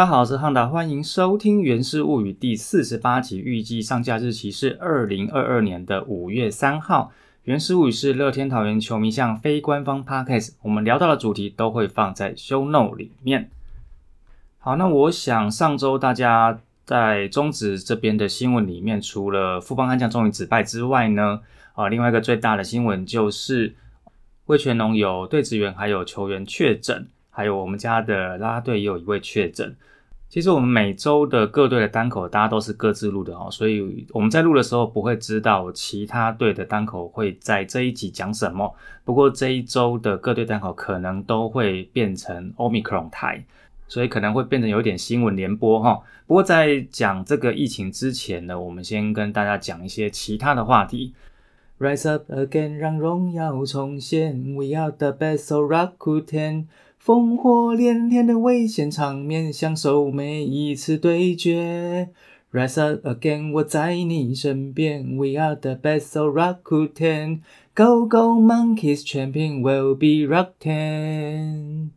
大家好，我是汉达，欢迎收听《源氏物语》第四十八集，预计上架日期是二零二二年的五月三号。《源氏物语》是乐天桃园球迷向非官方 podcast，我们聊到的主题都会放在 show note 里面。好，那我想上周大家在中职这边的新闻里面，除了富邦悍将终于止败之外呢，啊，另外一个最大的新闻就是魏全龙有队职员还有球员确诊。还有我们家的啦啦队也有一位确诊。其实我们每周的各队的单口，大家都是各自录的哦，所以我们在录的时候不会知道其他队的单口会在这一集讲什么。不过这一周的各队单口可能都会变成 Omicron 台，所以可能会变成有点新闻联播哈。不过在讲这个疫情之前呢，我们先跟大家讲一些其他的话题。Rise up again，让荣耀重现。We are the best, so rock ten。烽火连天的危险场面，享受每一次对决。Rise up again，我在你身边。We are the best, of rock ten。Go go monkeys，Champion will be rock ten。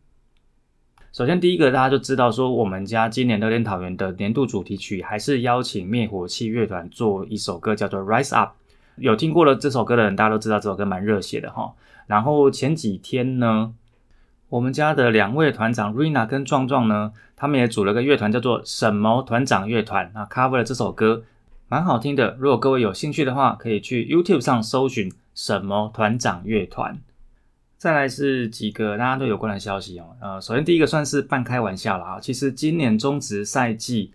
首先，第一个大家就知道说，我们家今年乐天桃园的年度主题曲还是邀请灭火器乐团做一首歌，叫做 Rise up。有听过了这首歌的人，大家都知道这首歌蛮热血的哈。然后前几天呢，我们家的两位团长 Rina 跟壮壮呢，他们也组了个乐团，叫做什么团长乐团啊，cover 了这首歌，蛮好听的。如果各位有兴趣的话，可以去 YouTube 上搜寻什么团长乐团。再来是几个大家都有关的消息哦。呃，首先第一个算是半开玩笑了啊，其实今年中职赛季。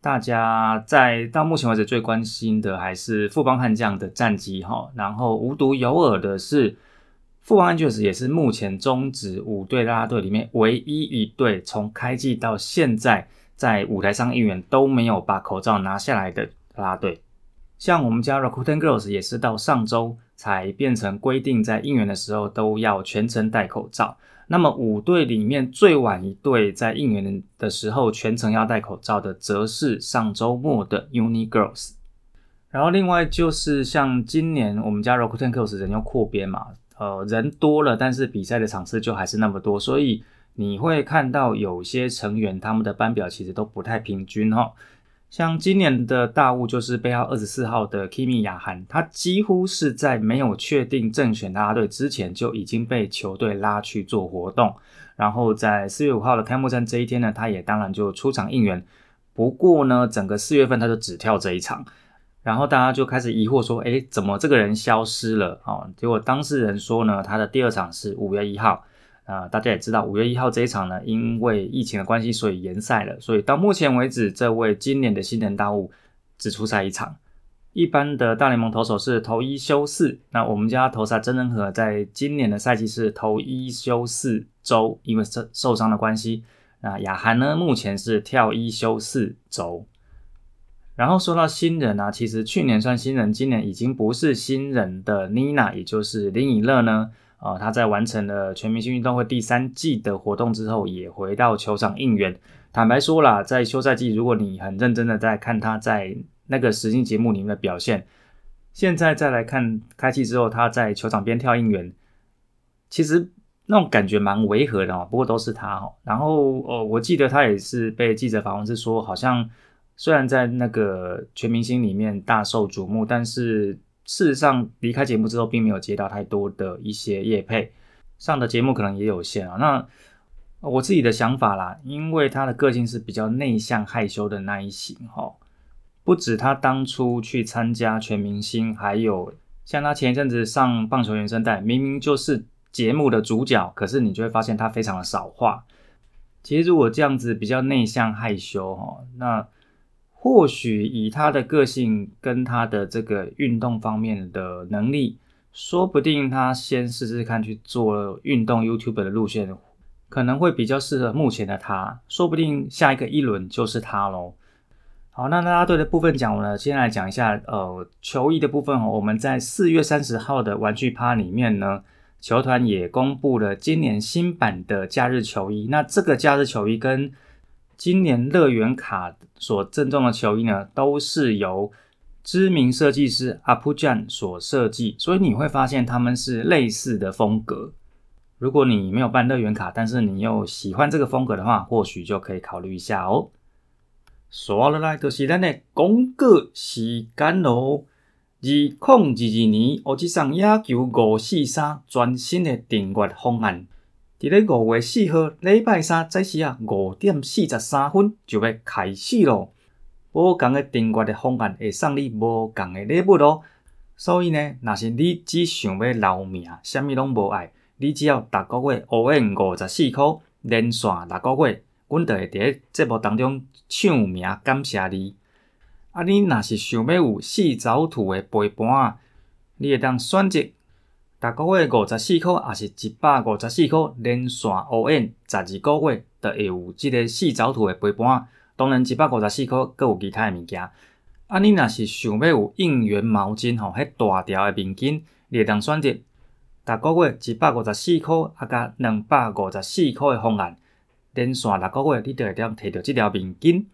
大家在到目前为止最关心的还是富邦悍将的战绩哈，然后无独有偶的是，富邦悍将也是目前中职五队啦啦队里面唯一一队从开季到现在在舞台上应援都没有把口罩拿下来的啦啦队。像我们家 Rakuten Girls 也是到上周才变成规定，在应援的时候都要全程戴口罩。那么五队里面最晚一队在应援的时候全程要戴口罩的，则是上周末的 Uni Girls。然后另外就是像今年我们家 Rakuten Girls 人又扩编嘛，呃，人多了，但是比赛的场次就还是那么多，所以你会看到有些成员他们的班表其实都不太平均哈。像今年的大雾就是背号二十四号的 Kimi 雅涵，他几乎是在没有确定正选啦啦队之前就已经被球队拉去做活动，然后在四月五号的开幕战这一天呢，他也当然就出场应援。不过呢，整个四月份他就只跳这一场，然后大家就开始疑惑说，哎，怎么这个人消失了啊？结果当事人说呢，他的第二场是五月一号。啊，大家也知道，五月一号这一场呢，因为疫情的关系，所以延赛了。所以到目前为止，这位今年的新人大物只出赛一场。一般的大联盟投手是投一休四，那我们家投手真人和在今年的赛季是投一休四周，因为受受伤的关系。那雅涵呢，目前是跳一休四周。然后说到新人啊，其实去年算新人，今年已经不是新人的妮娜，也就是林以乐呢。啊，他在完成了全明星运动会第三季的活动之后，也回到球场应援。坦白说啦，在休赛季，如果你很认真的在看他在那个实境节目里面的表现，现在再来看开季之后他在球场边跳应援，其实那种感觉蛮违和的哦。不过都是他哦。然后哦，我记得他也是被记者访问是说，好像虽然在那个全明星里面大受瞩目，但是。事实上，离开节目之后，并没有接到太多的一些业配，上的节目可能也有限啊。那我自己的想法啦，因为他的个性是比较内向害羞的那一型哈。不止他当初去参加全明星，还有像他前一阵子上棒球原声带，明明就是节目的主角，可是你就会发现他非常的少话。其实如果这样子比较内向害羞哈，那。或许以他的个性跟他的这个运动方面的能力，说不定他先试试看去做运动 YouTube 的路线，可能会比较适合目前的他。说不定下一个一轮就是他喽。好，那啦啦队的部分讲完了，先来讲一下呃球衣的部分哦。我们在四月三十号的玩具趴里面呢，球团也公布了今年新版的假日球衣。那这个假日球衣跟今年乐园卡所赠送的球衣呢，都是由知名设计师阿普 jan 所设计，所以你会发现他们是类似的风格。如果你没有办乐园卡，但是你又喜欢这个风格的话，或许就可以考虑一下哦。说了来就是咱的广告时间咯。二零二二年欧吉桑野球五四三全新的订阅方案，伫咧五月四号礼拜三早时啊五点四十三分就要开始咯。无共的订阅的方案会送你无共的礼物咯。所以呢，若是你只想要留名，啥物拢无爱，你只要逐个月乌延五十四箍，连续六个月。阮就会伫咧节目当中唱名感谢你。啊，你若是想要有四走图的陪伴，你会当选择逐个月五十四块，也是一百五十四块，连续乌延十二个月，就会有即个四走图的陪伴。当然，一百五十四块，阁有其他的物件。啊，你若是想要有应援毛巾吼，迄大条的面巾，你会当选择逐个月一百五十四块，啊，甲两百五十四块的方案。连续六个月，你就会当摕到即条面巾。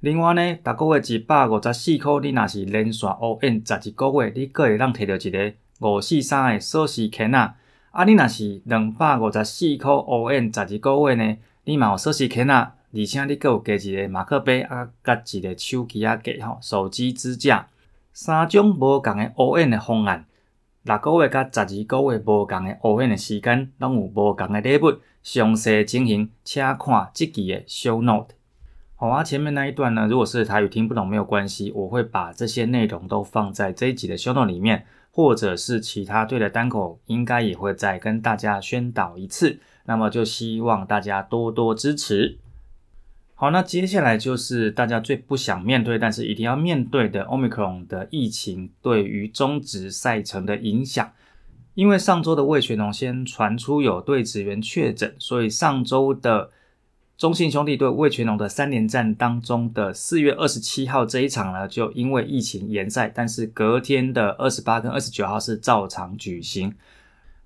另外呢，逐个月一百五十四块，你若是连续乌延十二个月，你阁会当摕到一个五四三的锁匙圈啊。啊，你若是两百五十四箍乌延十二个月呢，你嘛有锁匙圈啊，而且你阁有加一个马克杯啊，甲一个手机啊架吼，手机支架，三种无共的乌延的方案。六个月甲十二个月无共的乌延的时间，拢有无共的礼物。详细情形，请看这期的 show note。好啊，前面那一段呢，如果是台语听不懂没有关系，我会把这些内容都放在这一集的 show note 里面，或者是其他队的单口，应该也会再跟大家宣导一次。那么就希望大家多多支持。好，那接下来就是大家最不想面对，但是一定要面对的 Omicron 的疫情对于中职赛程的影响。因为上周的魏全龙先传出有对职员确诊，所以上周的中信兄弟对魏全龙的三连战当中的四月二十七号这一场呢，就因为疫情延赛，但是隔天的二十八跟二十九号是照常举行。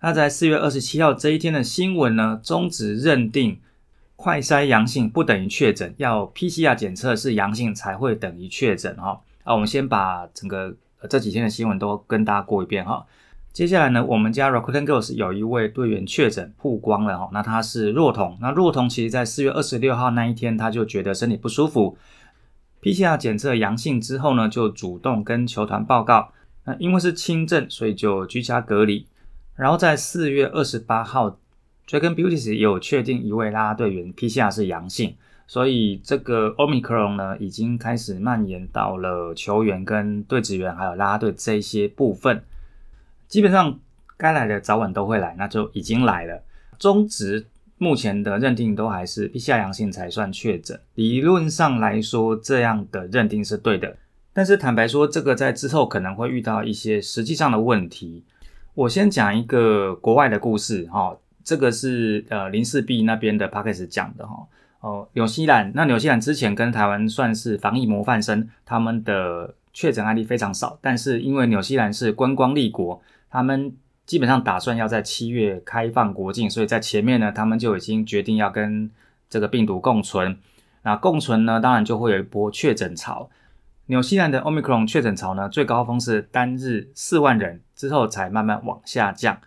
那在四月二十七号这一天的新闻呢，中止认定快筛阳性不等于确诊，要 PCR 检测是阳性才会等于确诊哈。啊，我们先把整个这几天的新闻都跟大家过一遍哈。接下来呢，我们家 Rakuten Girls 有一位队员确诊曝光了哈，那他是若彤，那若彤其实在四月二十六号那一天他就觉得身体不舒服，PCR 检测阳性之后呢，就主动跟球团报告，那因为是轻症，所以就居家隔离。然后在四月二十八号，Dragon Beauties 也有确定一位啦啦队员 PCR 是阳性，所以这个 Omicron 呢已经开始蔓延到了球员跟队职员还有啦啦队这些部分。基本上该来的早晚都会来，那就已经来了。中职目前的认定都还是 PCR 阳性才算确诊，理论上来说这样的认定是对的。但是坦白说，这个在之后可能会遇到一些实际上的问题。我先讲一个国外的故事哈，这个是呃林世璧那边的 p a c k a g e 讲的哈。哦，纽西兰那纽西兰之前跟台湾算是防疫模范生，他们的确诊案例非常少，但是因为纽西兰是观光立国。他们基本上打算要在七月开放国境，所以在前面呢，他们就已经决定要跟这个病毒共存。那共存呢，当然就会有一波确诊潮。纽西兰的 Omicron 确诊潮呢，最高峰是单日四万人，之后才慢慢往下降。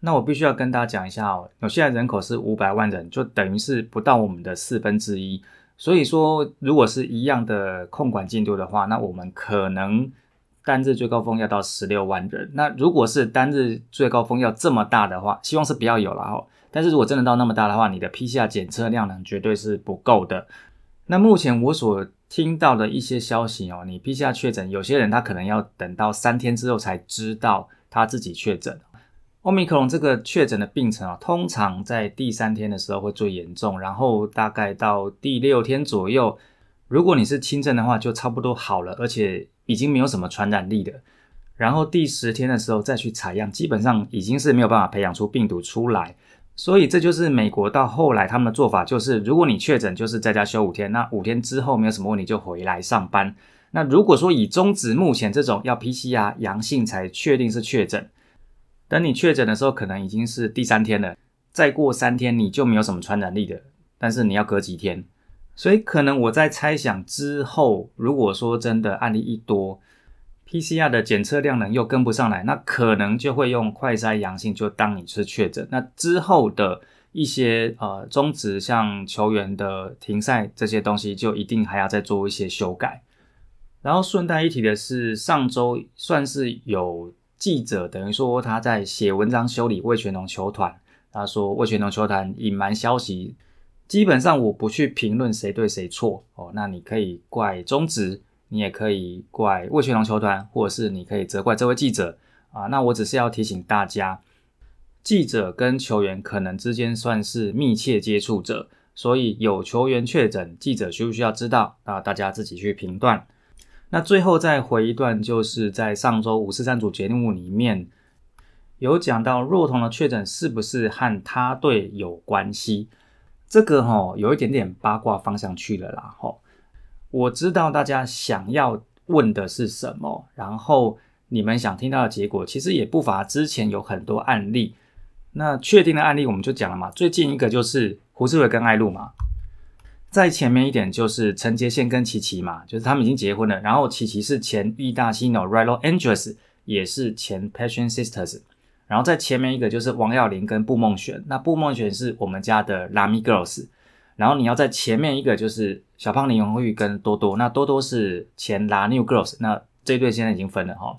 那我必须要跟大家讲一下哦，纽西兰人口是五百万人，就等于是不到我们的四分之一。所以说，如果是一样的控管进度的话，那我们可能。单日最高峰要到十六万人，那如果是单日最高峰要这么大的话，希望是不要有了哈。但是如果真的到那么大的话，你的 PCR 检测量呢，绝对是不够的。那目前我所听到的一些消息哦，你 PCR 确诊，有些人他可能要等到三天之后才知道他自己确诊。奥密克戎这个确诊的病程啊，通常在第三天的时候会最严重，然后大概到第六天左右，如果你是轻症的话，就差不多好了，而且。已经没有什么传染力的，然后第十天的时候再去采样，基本上已经是没有办法培养出病毒出来。所以这就是美国到后来他们的做法，就是如果你确诊，就是在家休五天，那五天之后没有什么问题就回来上班。那如果说以中止目前这种要 PCR 阳性才确定是确诊，等你确诊的时候可能已经是第三天了，再过三天你就没有什么传染力的，但是你要隔几天。所以可能我在猜想之后，如果说真的案例一多 PCR 的检测量能又跟不上来，那可能就会用快筛阳性就当你是确诊。那之后的一些呃终止，像球员的停赛这些东西，就一定还要再做一些修改。然后顺带一提的是，上周算是有记者等于说他在写文章修理魏全龙球团，他说魏全龙球团隐瞒消息，基本上我不去评论谁对谁错哦，那你可以怪中职。你也可以怪魏全龙球团，或者是你可以责怪这位记者啊。那我只是要提醒大家，记者跟球员可能之间算是密切接触者，所以有球员确诊，记者需不需要知道啊？大家自己去评断。那最后再回一段，就是在上周五四三组节目里面有讲到若彤的确诊是不是和他队有关系？这个哈有一点点八卦方向去了啦，吼。我知道大家想要问的是什么，然后你们想听到的结果，其实也不乏之前有很多案例。那确定的案例我们就讲了嘛，最近一个就是胡志伟跟艾露嘛，在前面一点就是陈杰宪跟琪琪嘛，就是他们已经结婚了。然后琪琪是前意大西 No Rilo Andres，也是前 Passion Sisters。然后在前面一个就是王耀林跟布梦璇，那布梦璇是我们家的 Lami Girls。然后你要在前面一个就是小胖林永玉跟多多，那多多是前拉 New Girls，那这对现在已经分了哈。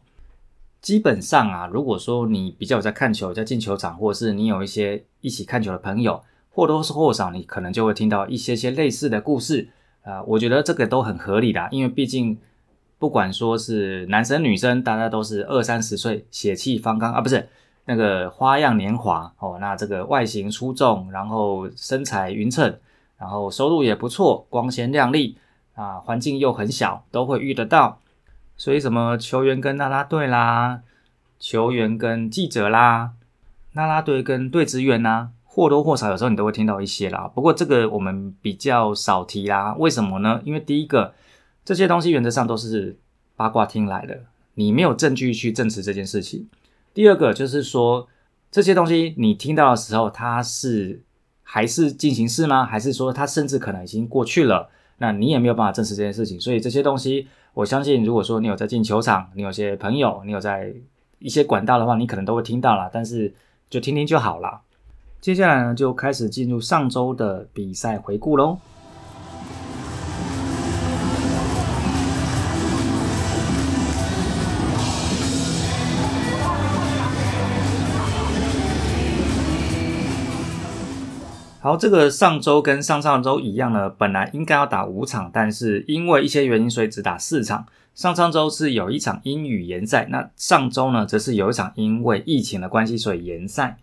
基本上啊，如果说你比较有在看球，在进球场，或者是你有一些一起看球的朋友，或多或少你可能就会听到一些些类似的故事啊。我觉得这个都很合理的，因为毕竟不管说是男生女生，大家都是二三十岁，血气方刚啊，不是那个花样年华哦。那这个外形出众，然后身材匀称。然后收入也不错，光鲜亮丽啊，环境又很小，都会遇得到。所以什么球员跟啦啦队啦，球员跟记者啦，啦啦队跟队职员呐，或多或少有时候你都会听到一些啦。不过这个我们比较少提啦。为什么呢？因为第一个，这些东西原则上都是八卦听来的，你没有证据去证实这件事情。第二个就是说，这些东西你听到的时候，它是。还是进行式吗？还是说它甚至可能已经过去了？那你也没有办法证实这件事情。所以这些东西，我相信，如果说你有在进球场，你有些朋友，你有在一些管道的话，你可能都会听到了。但是就听听就好了。接下来呢，就开始进入上周的比赛回顾喽。好，这个上周跟上上周一样呢，本来应该要打五场，但是因为一些原因，所以只打四场。上上周是有一场英语联赛，那上周呢，则是有一场因为疫情的关系，所以延赛。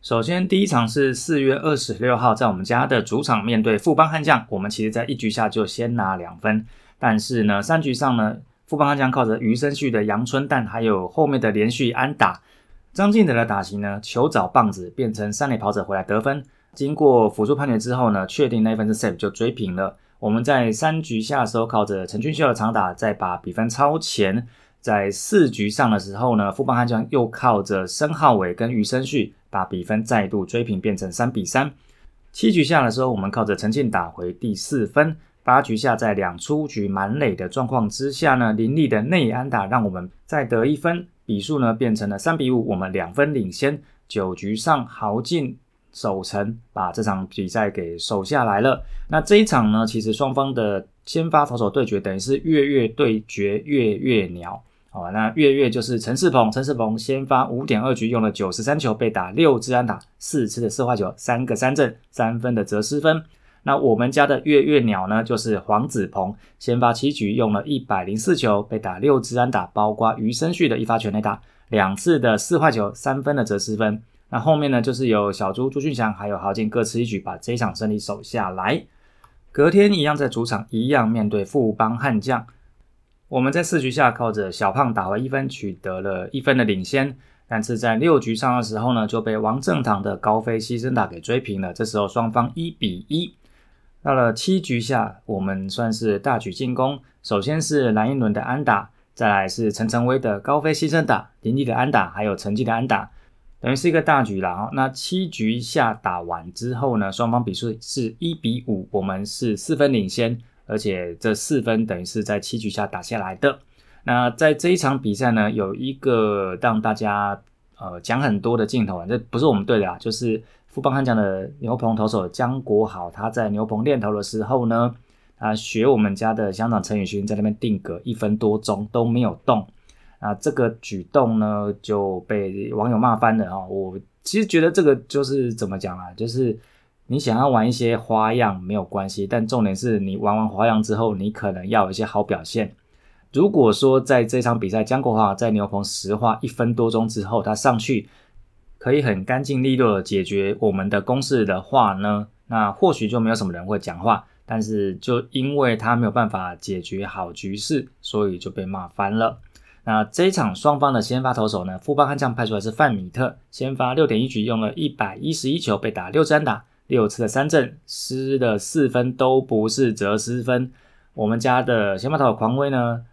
首先，第一场是四月二十六号，在我们家的主场面对富邦悍将，我们其实在一局下就先拿两分，但是呢，三局上呢，富邦悍将靠着余生旭的阳春蛋，还有后面的连续安打，张进德的打击呢，球找棒子变成三垒跑者回来得分。经过辅助判决之后呢，确定那一分是 safe 就追平了。我们在三局下的时候靠着陈俊秀的长打再把比分超前，在四局上的时候呢，富邦悍将又靠着申浩伟跟余生旭把比分再度追平，变成三比三。七局下的时候，我们靠着陈庆打回第四分。八局下在两出局满垒的状况之下呢，林立的内安打让我们再得一分，比数呢变成了三比五，我们两分领先。九局上豪进。守城把这场比赛给守下来了。那这一场呢，其实双方的先发投手对决等于是月月对决月月鸟。哦，那月月就是陈世鹏，陈世鹏先发五点二局用了九十三球，被打六支安打，四次的四坏球，三个三振，三分的折失分。那我们家的月月鸟呢，就是黄子鹏，先发七局用了一百零四球，被打六支安打，包括余生旭的一发全垒打，两次的四坏球，三分的折失分。那后面呢，就是有小朱朱俊祥还有豪进各持一举，把这一场胜利守下来。隔天一样在主场一样面对富邦悍将，我们在四局下靠着小胖打回一分，取得了一分的领先。但是在六局上的时候呢，就被王正堂的高飞牺牲打给追平了。这时候双方一比一。到了七局下，我们算是大举进攻，首先是蓝一伦的安打，再来是陈晨威的高飞牺牲打，林立的安打，还有陈绩的安打。等于是一个大局了哈，那七局下打完之后呢，双方比数是一比五，我们是四分领先，而且这四分等于是在七局下打下来的。那在这一场比赛呢，有一个让大家呃讲很多的镜头啊，这不是我们队的啊，就是富邦悍将的牛棚投手江国豪，他在牛棚练投的时候呢，啊学我们家的乡长陈宇勋在那边定格一分多钟都没有动，啊这个举动呢就被网友骂翻了啊。我其实觉得这个就是怎么讲啊，就是你想要玩一些花样没有关系，但重点是你玩完花样之后，你可能要有一些好表现。如果说在这场比赛，江国华在牛棚石化一分多钟之后，他上去可以很干净利落的解决我们的攻势的话呢，那或许就没有什么人会讲话。但是就因为他没有办法解决好局势，所以就被骂翻了。那这一场双方的先发投手呢，富邦悍将派出来是范米特，先发六点一局用了一百一十一球，被打六支打，六次的三振，失的四分都不是折失分。我们家的先发投手狂威呢？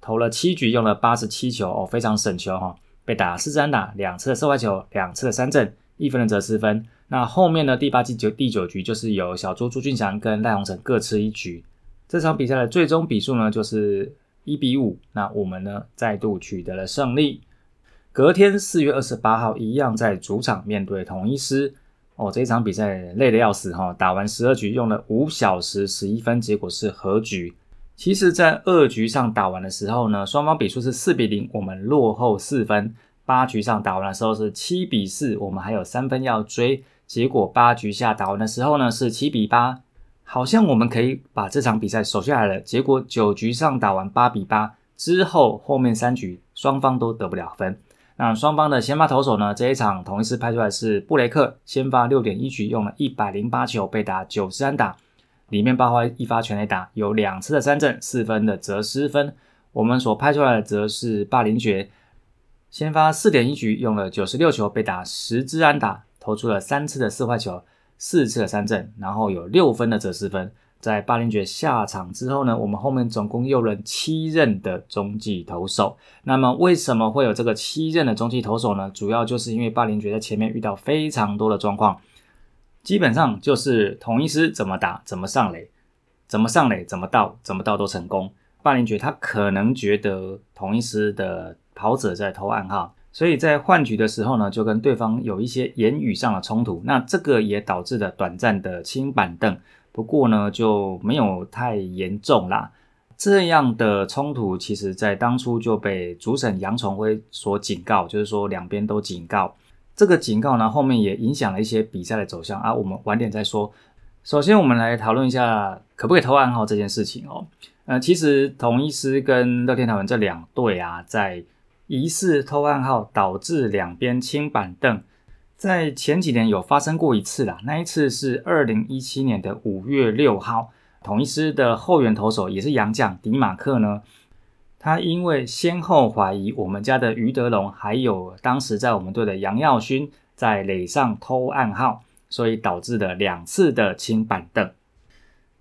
投了七局，用了八十七球哦，非常省球哈。被打四三打，两次的射坏球，两次的三振，一分的折失分。那后面呢？第八局九第九局就是由小朱朱俊祥跟赖宏成各吃一局。这场比赛的最终比数呢，就是一比五。那我们呢，再度取得了胜利。隔天四月二十八号，一样在主场面对同一师哦。这一场比赛累得要死哈，打完十二局，用了五小时十一分，结果是和局。其实，在二局上打完的时候呢，双方比数是四比零，我们落后四分。八局上打完的时候是七比四，我们还有三分要追。结果八局下打完的时候呢是七比八，好像我们可以把这场比赛守下来了。结果九局上打完八比八之后，后面三局双方都得不了分。那双方的先发投手呢，这一场同一次派出来是布雷克，先发六点一局用了一百零八球，被打九十三打。里面爆发一发全垒打，有两次的三振，四分的折失分。我们所拍出来的则是霸凌爵，先发四点一局，用了九十六球，被打十支安打，投出了三次的四坏球，四次的三振，然后有六分的折失分。在霸凌爵下场之后呢，我们后面总共又任七任的中继投手。那么为什么会有这个七任的中继投手呢？主要就是因为霸凌爵在前面遇到非常多的状况。基本上就是同一师怎么打怎么上垒，怎么上垒怎么到怎么到都成功。霸凌爵他可能觉得同一师的跑者在偷暗号，所以在换局的时候呢，就跟对方有一些言语上的冲突。那这个也导致了短暂的清板凳，不过呢就没有太严重啦。这样的冲突其实在当初就被主审杨崇辉所警告，就是说两边都警告。这个警告呢，后面也影响了一些比赛的走向啊。我们晚点再说。首先，我们来讨论一下可不可以投暗号这件事情哦。呃，其实同一师跟乐天桃园这两队啊，在疑似偷暗号导致两边清板凳，在前几年有发生过一次啦。那一次是二零一七年的五月六号，同一师的后援投手也是洋将迪马克呢。他因为先后怀疑我们家的余德龙，还有当时在我们队的杨耀勋在垒上偷暗号，所以导致了两次的清板凳。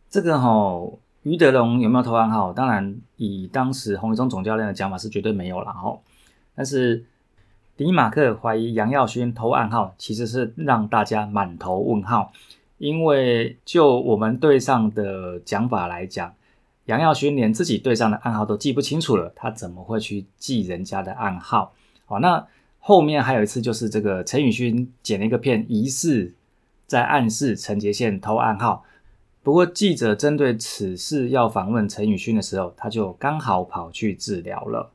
这个吼，余德龙有没有偷暗号？当然，以当时洪一中总教练的讲法是绝对没有了吼。但是迪马克怀疑杨耀勋偷暗号，其实是让大家满头问号，因为就我们队上的讲法来讲。杨耀勋连自己队上的暗号都记不清楚了，他怎么会去记人家的暗号？好，那后面还有一次，就是这个陈宇勋剪了一个片，疑似在暗示陈杰宪偷暗号。不过记者针对此事要访问陈宇勋的时候，他就刚好跑去治疗了，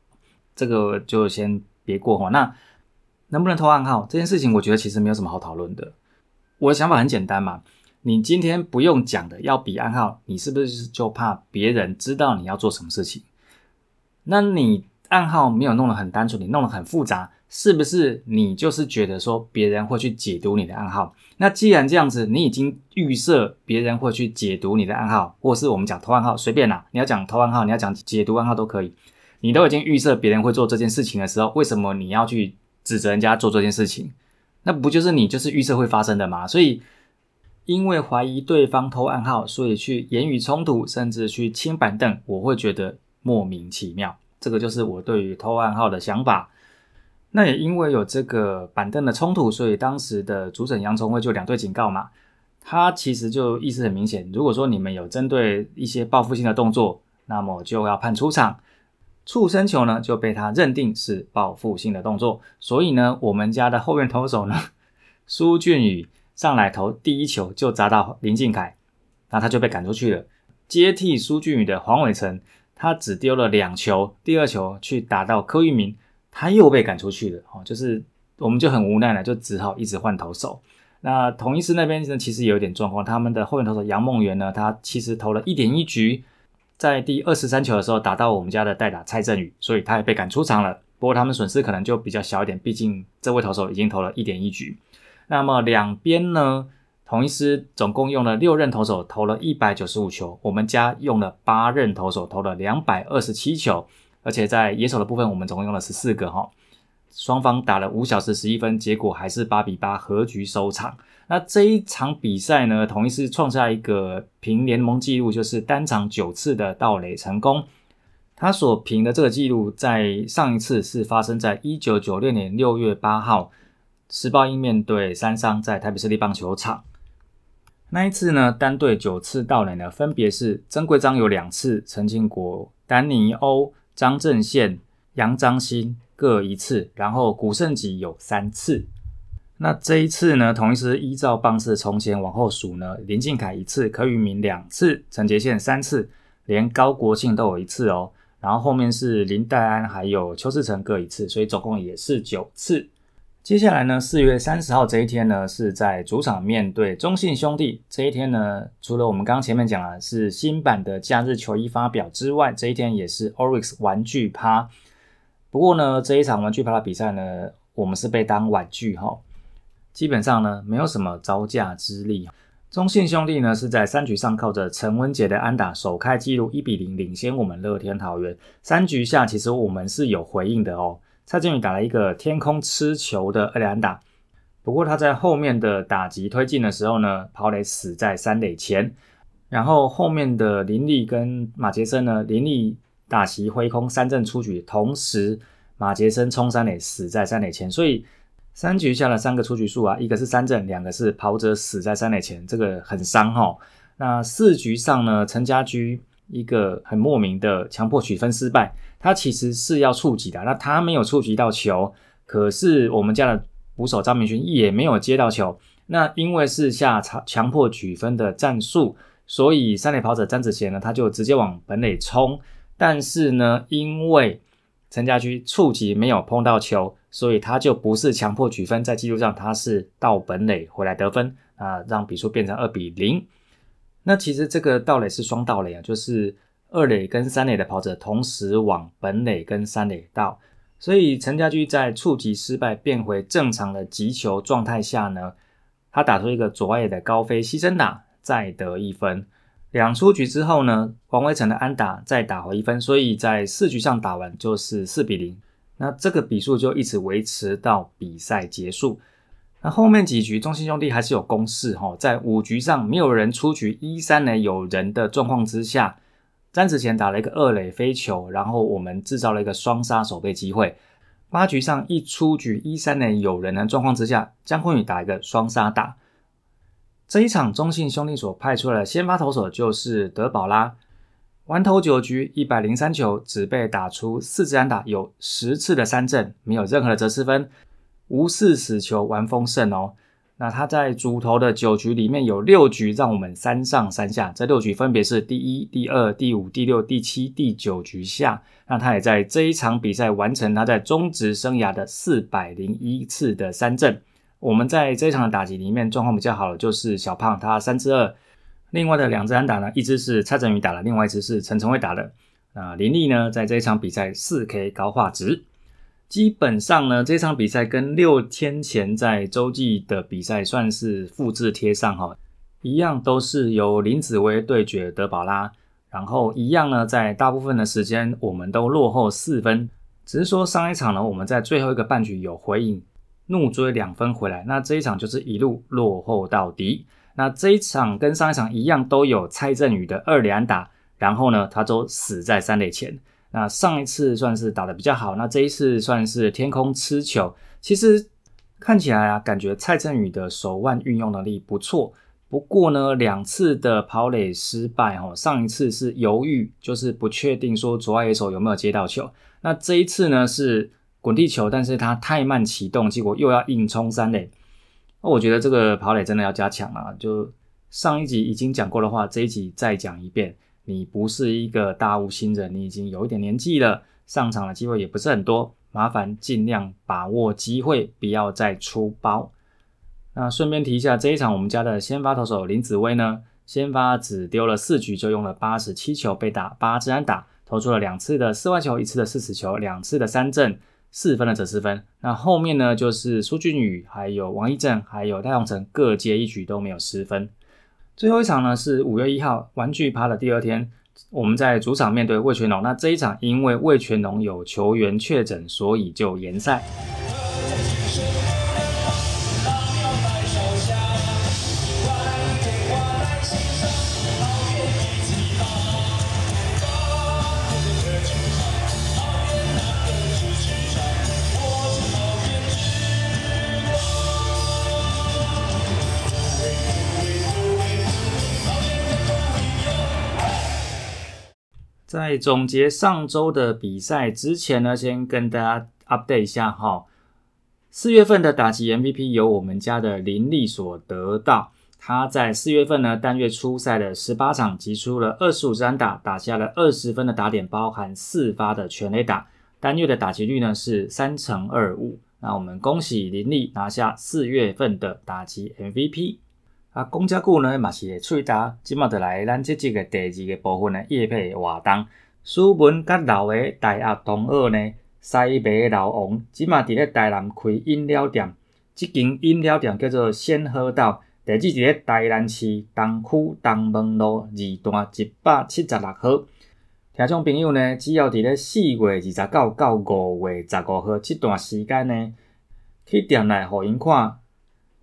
这个就先别过哈。那能不能偷暗号这件事情，我觉得其实没有什么好讨论的。我的想法很简单嘛。你今天不用讲的要比暗号，你是不是就怕别人知道你要做什么事情？那你暗号没有弄得很单纯，你弄得很复杂，是不是你就是觉得说别人会去解读你的暗号？那既然这样子，你已经预设别人会去解读你的暗号，或是我们讲偷暗号，随便啦，你要讲偷暗号，你要讲解读暗号都可以。你都已经预设别人会做这件事情的时候，为什么你要去指责人家做这件事情？那不就是你就是预设会发生的吗？所以。因为怀疑对方偷暗号，所以去言语冲突，甚至去清板凳，我会觉得莫名其妙。这个就是我对于偷暗号的想法。那也因为有这个板凳的冲突，所以当时的主审杨崇辉就两队警告嘛。他其实就意思很明显，如果说你们有针对一些报复性的动作，那么就要判出场。触身球呢就被他认定是报复性的动作，所以呢，我们家的后援投手呢，苏俊宇上来投第一球就砸到林敬凯，那他就被赶出去了。接替苏俊宇的黄伟成，他只丢了两球，第二球去打到柯玉明，他又被赶出去了。哦，就是我们就很无奈了，就只好一直换投手。那同一师那边呢，其实有点状况，他们的后援投手杨梦圆呢，他其实投了一点一局。在第二十三球的时候打到我们家的代打蔡振宇，所以他也被赶出场了。不过他们损失可能就比较小一点，毕竟这位投手已经投了一点一局。那么两边呢，同一师总共用了六任投手投了一百九十五球，我们家用了八任投手投了两百二十七球，而且在野手的部分，我们总共用了十四个哈。双方打了五小时十一分，结果还是八比八和局收场。那这一场比赛呢，同一是创下一个平联盟纪录，就是单场九次的盗垒成功。他所平的这个纪录，在上一次是发生在一九九六年六月八号，时报鹰面对三商在台北市立棒球场。那一次呢，单队九次盗垒呢，分别是曾贵章有两次，陈庆国、丹尼欧、张正宪、杨章新。各一次，然后古圣吉有三次。那这一次呢，同一是依照棒式从前往后数呢，林敬凯一次，柯宇明两次，陈杰宪三次，连高国庆都有一次哦。然后后面是林黛安还有邱世成各一次，所以总共也是九次。接下来呢，四月三十号这一天呢，是在主场面对中信兄弟。这一天呢，除了我们刚刚前面讲了是新版的假日球衣发表之外，这一天也是 Orix 玩具趴。不过呢，这一场玩具趴的比赛呢，我们是被当玩具哈，基本上呢没有什么招架之力。中信兄弟呢是在三局上靠着陈文杰的安打首开纪录一比零领先我们乐天桃园。三局下其实我们是有回应的哦，蔡振宇打了一个天空吃球的二垒安打，不过他在后面的打击推进的时候呢，跑垒死在三垒前，然后后面的林立跟马杰森呢，林立。打席挥空三振出局，同时马杰森冲三垒死在三垒前，所以三局下了三个出局数啊，一个是三振，两个是跑者死在三垒前，这个很伤哈。那四局上呢，陈家驹一个很莫名的强迫取分失败，他其实是要触及的，那他没有触及到球，可是我们家的捕手张明勋也没有接到球，那因为是下强强迫取分的战术，所以三垒跑者詹子贤呢，他就直接往本垒冲。但是呢，因为陈家驹触及没有碰到球，所以他就不是强迫取分，在记录上他是到本垒回来得分啊，让比数变成二比零。那其实这个盗垒是双盗垒啊，就是二垒跟三垒的跑者同时往本垒跟三垒倒，所以陈家驹在触及失败变回正常的击球状态下呢，他打出一个左外的高飞牺牲打，再得一分。两出局之后呢，王威成的安打再打回一分，所以在四局上打完就是四比零。那这个比数就一直维持到比赛结束。那后面几局中信兄弟还是有攻势哈，在五局上没有人出局，一三垒有人的状况之下，詹子贤打了一个二垒飞球，然后我们制造了一个双杀守备机会。八局上一出局，一三垒有人的状况之下，江坤宇打一个双杀打。这一场中信兄弟所派出的先发投手就是德保拉，完投九局一百零三球，只被打出四支安打，有十次的三振，没有任何的折失分，无四死球，完封胜哦。那他在主投的九局里面有六局让我们三上三下，这六局分别是第一、第二、第五、第六、第七、第九局下。那他也在这一场比赛完成他在中职生涯的四百零一次的三振。我们在这一场的打击里面状况比较好的就是小胖，他三支二，另外的两支安打呢，一支是蔡振宇打的，另外一支是陈晨伟打的。那林立呢，在这一场比赛四 K 高画质，基本上呢，这场比赛跟六天前在洲际的比赛算是复制贴上哈，一样都是由林子威对决德保拉，然后一样呢，在大部分的时间我们都落后四分，只是说上一场呢，我们在最后一个半局有回应。怒追两分回来，那这一场就是一路落后到底。那这一场跟上一场一样，都有蔡振宇的二连打，然后呢，他都死在三垒前。那上一次算是打的比较好，那这一次算是天空吃球。其实看起来啊，感觉蔡振宇的手腕运用能力不错。不过呢，两次的跑垒失败哦，上一次是犹豫，就是不确定说左外野手有没有接到球。那这一次呢是滚地球，但是他太慢启动，结果又要硬冲三垒。那我觉得这个跑垒真的要加强啊。就上一集已经讲过的话，这一集再讲一遍。你不是一个大物新人，你已经有一点年纪了，上场的机会也不是很多，麻烦尽量把握机会，不要再出包。那顺便提一下，这一场我们家的先发投手林子威呢，先发只丢了四局，就用了八十七球被打八支安打，投出了两次的四外球，一次的四死球，两次的三振，四分的折失分。那后面呢，就是苏俊宇、还有王一正、还有戴宏成各接一局都没有失分。最后一场呢是五月一号玩具趴的第二天，我们在主场面对魏全龙。那这一场因为魏全龙有球员确诊，所以就延赛。在总结上周的比赛之前呢，先跟大家 update 一下哈。四月份的打击 MVP 由我们家的林立所得到。他在四月份呢单月初赛的十八场，击出了二十五支安打，打下了二十分的打点，包含四发的全垒打。单月的打击率呢是三乘二五。那我们恭喜林立拿下四月份的打击 MVP。啊，讲遮久呢，嘛是会喙答，即马就来咱即集个第二个部分的叶配活动。书文甲老的大鸭同学呢，西北老王即马伫咧台南开饮料店，即间饮料店叫做先喝到，地址伫咧台南市东区东门路二段一百七十六号。听众朋友呢，只要伫咧四月二十九到五月十五号这段时间呢，去店内互因看。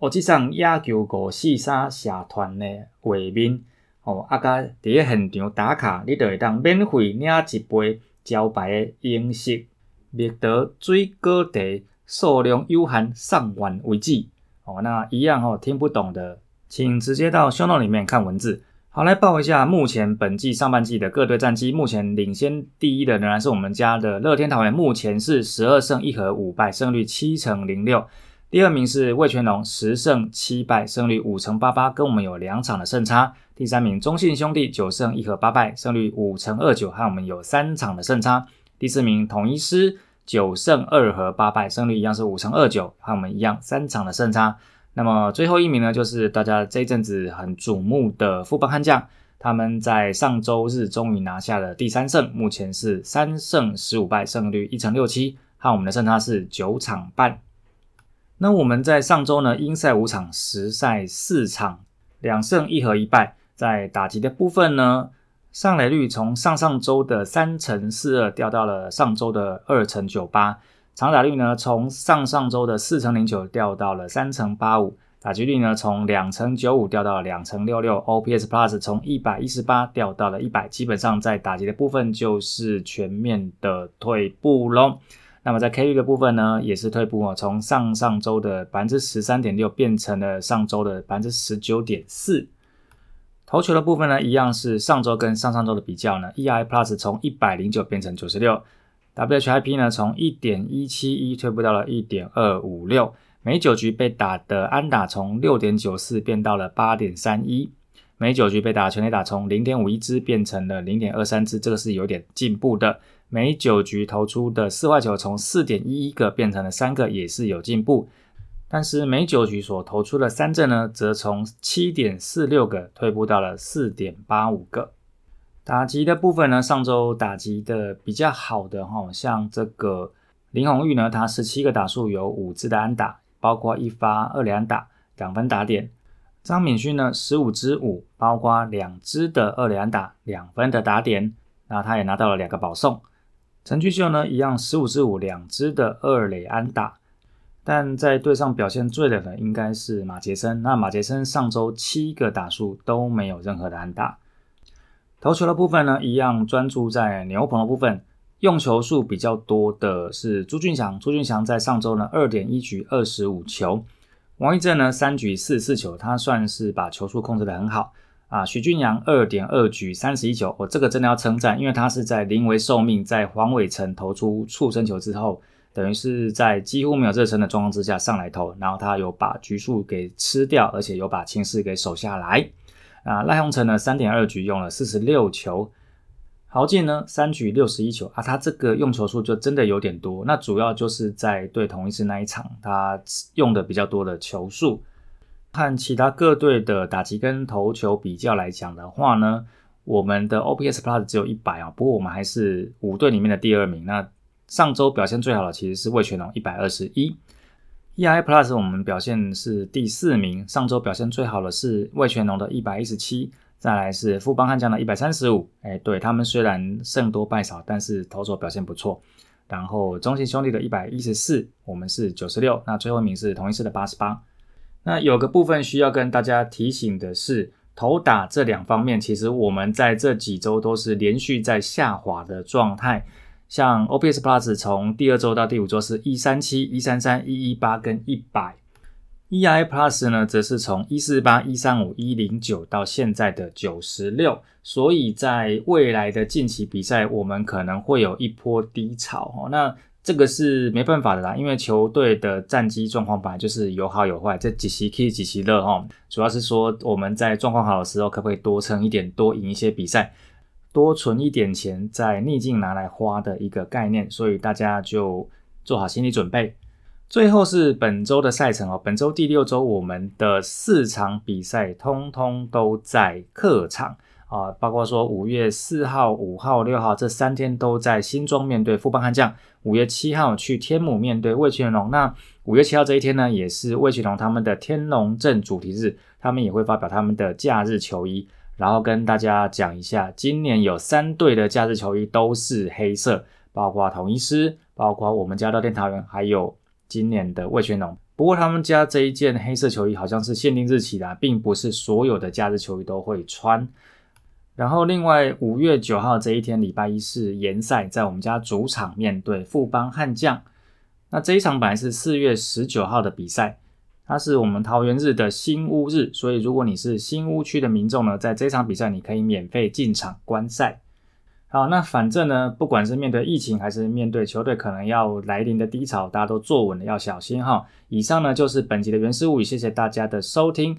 哦，即场野球五四三社团的画面，哦，啊，甲伫咧现场打卡，你就会当免费领一杯招牌的英式蜜德水果茶，数量有限，上完为止。哦，那一样哦，听不懂的，请直接到 show note 里面看文字。好，来报一下目前本季上半季的各队战绩。目前领先第一的仍然是我们家的乐天桃园，目前是十二胜一和五败，胜率七成零六。第二名是魏全龙，十胜七败，胜率五成八八，跟我们有两场的胜差。第三名中信兄弟，九胜一和八败，胜率五成二九，和我们有三场的胜差。第四名统一师，九胜二和八败，胜率一样是五成二九，和我们一样三场的胜差。那么最后一名呢，就是大家这一阵子很瞩目的富邦悍将，他们在上周日终于拿下了第三胜，目前是三胜十五败，胜率一成六七，和我们的胜差是九场半。那我们在上周呢，英赛五场，实赛四场，两胜一和一败。在打击的部分呢，上垒率从上上周的三成四二掉到了上周的二成九八，长打率呢从上上周的四成零九掉到了三成八五，打击率呢从两成九五掉到了两成六六，OPS Plus 从一百一十八掉到了一百，基本上在打击的部分就是全面的退步喽。那么在 K 率的部分呢，也是退步哦，从上上周的百分之十三点六变成了上周的百分之十九点四。投球的部分呢，一样是上周跟上上周的比较呢，EI Plus 从一百零九变成九十六，WHIP 呢从一点一七一退步到了一点二五六，每九局被打的安打从六点九四变到了八点三一，每九局被打全垒打从零点五一支变成了零点二三支，这个是有点进步的。每九局投出的四坏球从四点一一个变成了三个，也是有进步。但是每九局所投出的三振呢，则从七点四六个退步到了四点八五个。打击的部分呢，上周打击的比较好的哈，像这个林红玉呢，他十七个打数有五支的安打，包括一发二连打，两分打点。张敏勋呢，十五支五，包括两支的二连打，两分的打点，那他也拿到了两个保送。陈俊秀呢，一样十五支五两支的二垒安打，但在队上表现最冷的应该是马杰森。那马杰森上周七个打数都没有任何的安打。投球的部分呢，一样专注在牛棚的部分，用球数比较多的是朱俊祥。朱俊祥在上周呢二点一局二十五球，王一正呢三局四四球，他算是把球速控制的很好啊。许俊阳二点二局三十一球，我这个真的要称赞，因为他是在临危受命，在黄伟成投出触身球之后，等于是在几乎没有热身的状况之下上来投，然后他有把局数给吃掉，而且有把情势给守下来。啊，赖鸿成呢三点二局用了四十六球。豪进呢，三局六十一球啊，他这个用球数就真的有点多。那主要就是在对同一支那一场，他用的比较多的球数。看其他各队的打击跟投球比较来讲的话呢，我们的 OPS Plus 只有一百啊，不过我们还是五队里面的第二名。那上周表现最好的其实是魏全龙一百二十一，ERA Plus 我们表现是第四名，上周表现最好的是魏全龙的一百一十七。再来是富邦悍将的一百三十五，哎，对他们虽然胜多败少，但是投手表现不错。然后中信兄弟的一百一十四，我们是九十六，那最后一名是同一市的八十八。那有个部分需要跟大家提醒的是，投打这两方面，其实我们在这几周都是连续在下滑的状态。像 OPS Plus 从第二周到第五周是一三七、一三三、一一八跟一百。Ei Plus 呢，则是从一四八、一三五、一零九到现在的九十六，所以在未来的近期比赛，我们可能会有一波低潮哦。那这个是没办法的啦，因为球队的战绩状况本来就是有好有坏，这几期 K 几期乐哦。主要是说我们在状况好的时候，可不可以多撑一点，多赢一些比赛，多存一点钱，在逆境拿来花的一个概念，所以大家就做好心理准备。最后是本周的赛程哦，本周第六周我们的四场比赛通通都在客场啊，包括说五月四号、五号、六号这三天都在新庄面对富邦悍将，五月七号去天母面对魏全龙。那五月七号这一天呢，也是魏全龙他们的天龙镇主题日，他们也会发表他们的假日球衣，然后跟大家讲一下，今年有三队的假日球衣都是黑色，包括统一师，包括我们家的电桃园，还有。今年的魏全龙，不过他们家这一件黑色球衣好像是限定日期的，并不是所有的假日球衣都会穿。然后另外五月九号这一天，礼拜一是延赛，在我们家主场面对富邦悍将。那这一场本来是四月十九号的比赛，它是我们桃园日的新屋日，所以如果你是新屋区的民众呢，在这场比赛你可以免费进场观赛。好，那反正呢，不管是面对疫情，还是面对球队可能要来临的低潮，大家都坐稳了，要小心哈。以上呢就是本集的原始物语，谢谢大家的收听。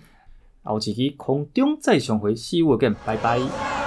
奥奇基空中再雄回，See you again，拜拜。